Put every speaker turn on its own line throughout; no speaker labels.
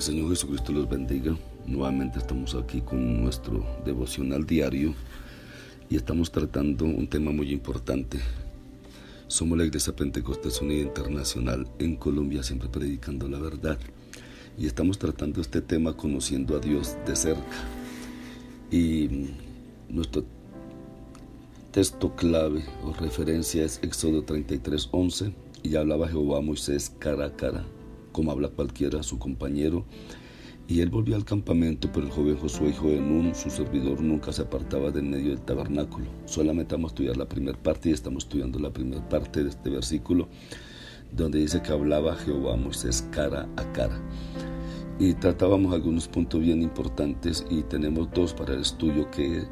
Señor Jesucristo los bendiga. Nuevamente estamos aquí con nuestro devocional diario y estamos tratando un tema muy importante. Somos la Iglesia Pentecostés Unida Internacional en Colombia, siempre predicando la verdad. Y estamos tratando este tema conociendo a Dios de cerca. Y nuestro texto clave o referencia es Éxodo 33, 11. Y hablaba Jehová a Moisés cara a cara como habla cualquiera su compañero. Y él volvió al campamento, pero el joven Josué, hijo de Nun, su servidor, nunca se apartaba del medio del tabernáculo. Solamente vamos a estudiar la primera parte y estamos estudiando la primera parte de este versículo, donde dice que hablaba Jehová a Moisés cara a cara. Y tratábamos algunos puntos bien importantes y tenemos dos para el estudio, que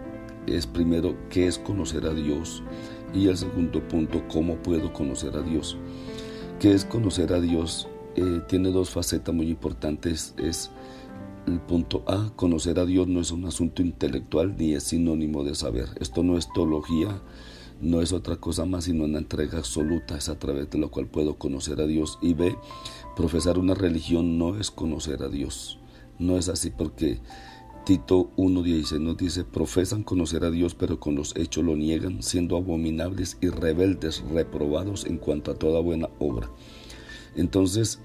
es primero, qué es conocer a Dios y el segundo punto, cómo puedo conocer a Dios. ¿Qué es conocer a Dios? Eh, tiene dos facetas muy importantes. Es el punto A, conocer a Dios no es un asunto intelectual ni es sinónimo de saber. Esto no es teología, no es otra cosa más sino una entrega absoluta, es a través de la cual puedo conocer a Dios. Y B, profesar una religión no es conocer a Dios. No es así porque Tito 1.16 nos dice, profesan conocer a Dios, pero con los hechos lo niegan, siendo abominables y rebeldes, reprobados en cuanto a toda buena obra. Entonces,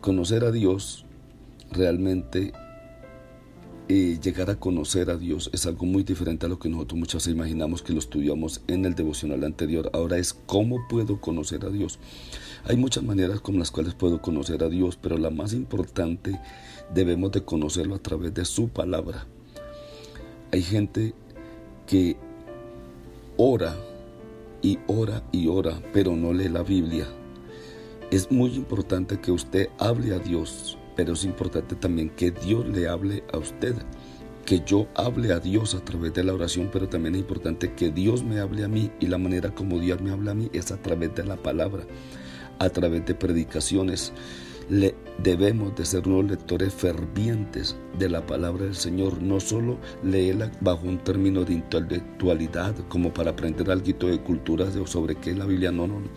conocer a Dios realmente y llegar a conocer a Dios es algo muy diferente a lo que nosotros muchas veces imaginamos que lo estudiamos en el devocional anterior. Ahora es cómo puedo conocer a Dios. Hay muchas maneras con las cuales puedo conocer a Dios, pero la más importante debemos de conocerlo a través de su palabra. Hay gente que ora y ora y ora, pero no lee la Biblia es muy importante que usted hable a Dios, pero es importante también que Dios le hable a usted. Que yo hable a Dios a través de la oración, pero también es importante que Dios me hable a mí y la manera como Dios me habla a mí es a través de la palabra, a través de predicaciones. Debemos de ser unos lectores fervientes de la palabra del Señor, no solo leerla bajo un término de intelectualidad, como para aprender algo de cultura sobre qué es la Biblia, no, no, no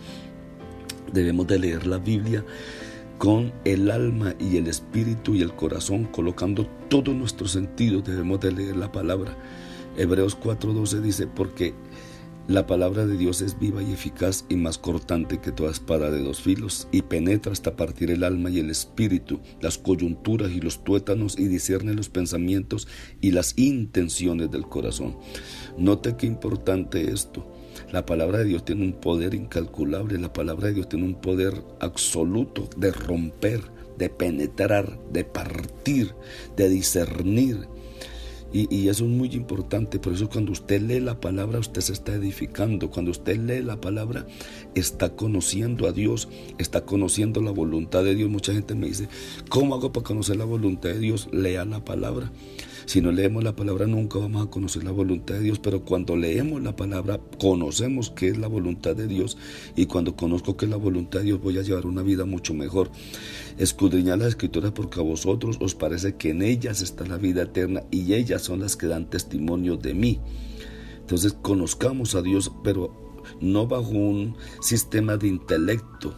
Debemos de leer la Biblia con el alma y el espíritu y el corazón, colocando todos nuestros sentidos, debemos de leer la palabra. Hebreos 4:12 dice, porque la palabra de Dios es viva y eficaz y más cortante que toda espada de dos filos y penetra hasta partir el alma y el espíritu, las coyunturas y los tuétanos y discierne los pensamientos y las intenciones del corazón. Note qué importante esto. La palabra de Dios tiene un poder incalculable, la palabra de Dios tiene un poder absoluto de romper, de penetrar, de partir, de discernir. Y, eso es muy importante, por eso cuando usted lee la palabra, usted se está edificando. Cuando usted lee la palabra, está conociendo a Dios, está conociendo la voluntad de Dios. Mucha gente me dice, ¿cómo hago para conocer la voluntad de Dios? Lea la palabra. Si no leemos la palabra nunca vamos a conocer la voluntad de Dios, pero cuando leemos la palabra conocemos qué es la voluntad de Dios y cuando conozco qué es la voluntad de Dios voy a llevar una vida mucho mejor. Escudriñad las escrituras porque a vosotros os parece que en ellas está la vida eterna y ellas son las que dan testimonio de mí. Entonces conozcamos a Dios, pero no bajo un sistema de intelecto,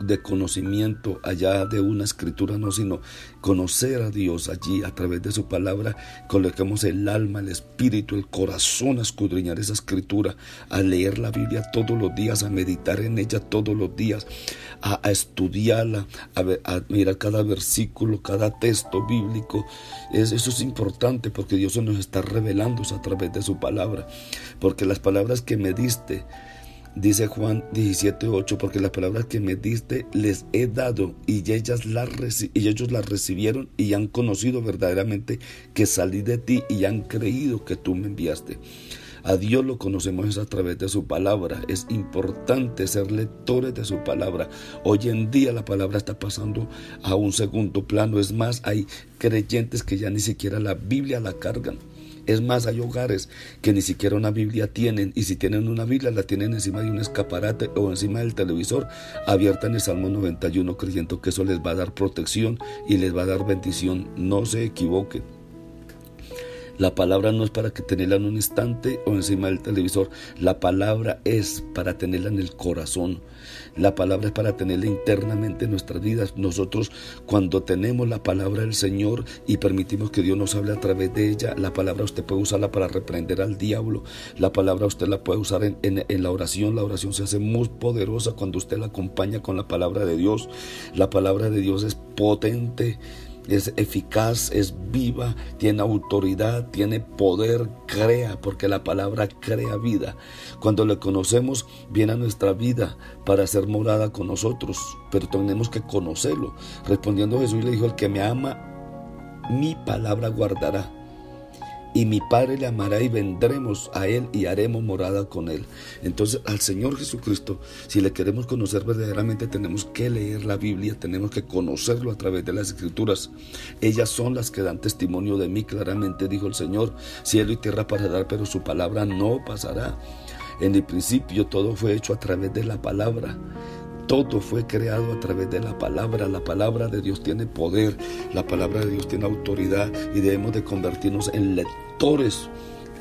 de, conocimiento allá de una escritura, no, sino conocer a Dios allí a través de su palabra. Coloquemos el alma, el espíritu, el corazón a escudriñar esa escritura, a leer la Biblia todos los días, a meditar en ella todos los días, a, estudiarla, a, mirar cada versículo, cada texto bíblico. eso es importante porque Dios nos está revelando a través de su palabra. Porque las palabras que me diste, Dice Juan 17:8, porque las palabras que me diste les he dado y, ellas las y ellos las recibieron y han conocido verdaderamente que salí de ti y han creído que tú me enviaste. A Dios lo conocemos a través de su palabra. Es importante ser lectores de su palabra. Hoy en día la palabra está pasando a un segundo plano. Es más, hay creyentes que ya ni siquiera la Biblia la cargan. Es más, hay hogares que ni siquiera una Biblia tienen y si tienen una Biblia la tienen encima de un escaparate o encima del televisor abierta en el Salmo 91 creyendo que eso les va a dar protección y les va a dar bendición. No se equivoquen. La palabra no es para que tenerla en un instante o encima del televisor. La palabra es para tenerla en el corazón. La palabra es para tenerla internamente en nuestras vidas. Nosotros cuando tenemos la palabra del Señor y permitimos que Dios nos hable a través de ella, la palabra usted puede usarla para reprender al diablo. La palabra usted la puede usar en, en la oración. La oración se hace muy poderosa cuando usted la acompaña con la palabra de Dios. La palabra de Dios es potente es eficaz, es viva, tiene autoridad, tiene poder, crea, porque la palabra crea vida. Cuando le conocemos, viene a nuestra vida para ser morada con nosotros, pero tenemos que conocerlo. Respondiendo Jesús le dijo, el que me ama, mi palabra guardará y mi Padre le amará y vendremos a Él y haremos morada con Él. Entonces al Señor Jesucristo, si le queremos conocer verdaderamente, tenemos que leer la Biblia, tenemos que conocerlo a través de las Escrituras. Ellas son las que dan testimonio de mí, claramente dijo el Señor, cielo y tierra pasará, pero su palabra no pasará. En el principio todo fue hecho a través de la palabra. Todo fue creado a través de la palabra. La palabra de Dios tiene poder, la palabra de Dios tiene autoridad y debemos de convertirnos en lectores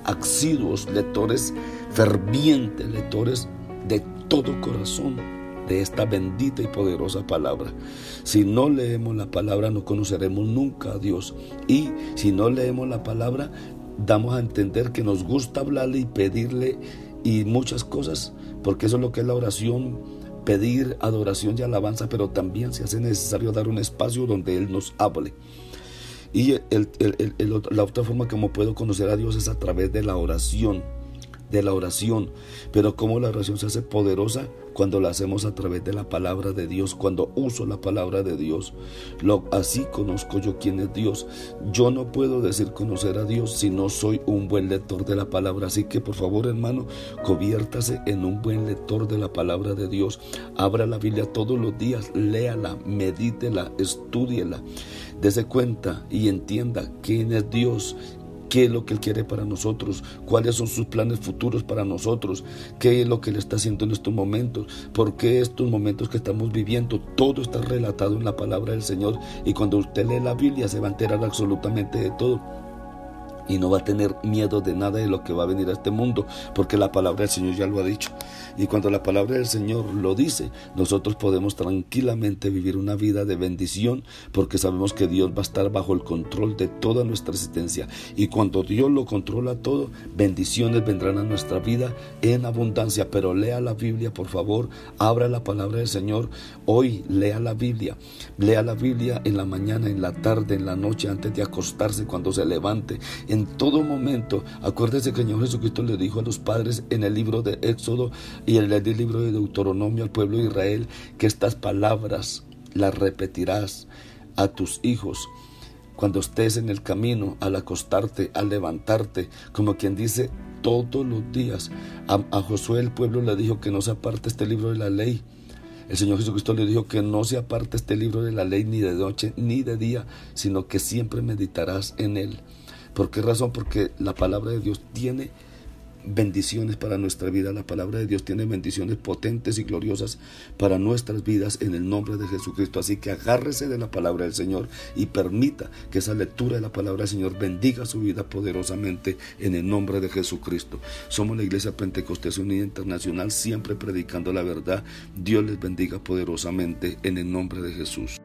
asiduos, lectores fervientes, lectores de todo corazón de esta bendita y poderosa palabra. Si no leemos la palabra no conoceremos nunca a Dios. Y si no leemos la palabra damos a entender que nos gusta hablarle y pedirle y muchas cosas, porque eso es lo que es la oración pedir adoración y alabanza, pero también se hace necesario dar un espacio donde Él nos hable. Y la otra forma como puedo conocer a Dios es a través de la oración de la oración. Pero cómo la oración se hace poderosa cuando la hacemos a través de la palabra de Dios, cuando uso la palabra de Dios. Lo, así conozco yo quién es Dios. Yo no puedo decir conocer a Dios si no soy un buen lector de la palabra. Así que por favor hermano, conviértase en un buen lector de la palabra de Dios. Abra la Biblia todos los días, léala, medítela, estúdiela. Dese cuenta y entienda quién es Dios, qué es lo que Él quiere para nosotros, cuáles son sus planes futuros para nosotros, qué es lo que Él está haciendo en estos momentos, por qué estos momentos que estamos viviendo, todo está relatado en la palabra del Señor y cuando usted lee la Biblia se va a enterar absolutamente de todo y no va a tener miedo de nada de lo que va a venir a este mundo, porque la palabra del Señor ya lo ha dicho. Y cuando la palabra del Señor lo dice, nosotros podemos tranquilamente vivir una vida de bendición, porque sabemos que Dios va a estar bajo el control de toda nuestra existencia. Y cuando Dios lo controla todo, bendiciones vendrán a nuestra vida en abundancia. Pero lea la Biblia, por favor, abra la palabra del Señor. Hoy lea la Biblia. Lea la Biblia en la mañana, en la tarde, en la noche, antes de acostarse, cuando se levante en todo momento. Acuérdese que el Señor Jesucristo le dijo a los padres en el libro de Éxodo y en el libro de Deuteronomio al pueblo de Israel que estas palabras las repetirás a tus hijos cuando estés en el camino, al acostarte, al levantarte, como quien dice todos los días. A, a, Josué el pueblo le dijo que no se aparte este libro de la ley. El Señor Jesucristo le dijo que no se aparte este libro de la ley ni de noche ni de día, sino que siempre meditarás en él. ¿Por qué razón? Porque la palabra de Dios tiene bendiciones para nuestra vida. La palabra de Dios tiene bendiciones potentes y gloriosas para nuestras vidas en el nombre de Jesucristo. Así que agárrese de la palabra del Señor y permita que esa lectura de la palabra del Señor bendiga su vida poderosamente en el nombre de Jesucristo. Somos la Iglesia Pentecostés Unida Internacional, siempre predicando la verdad. Dios les bendiga poderosamente en el nombre de Jesús.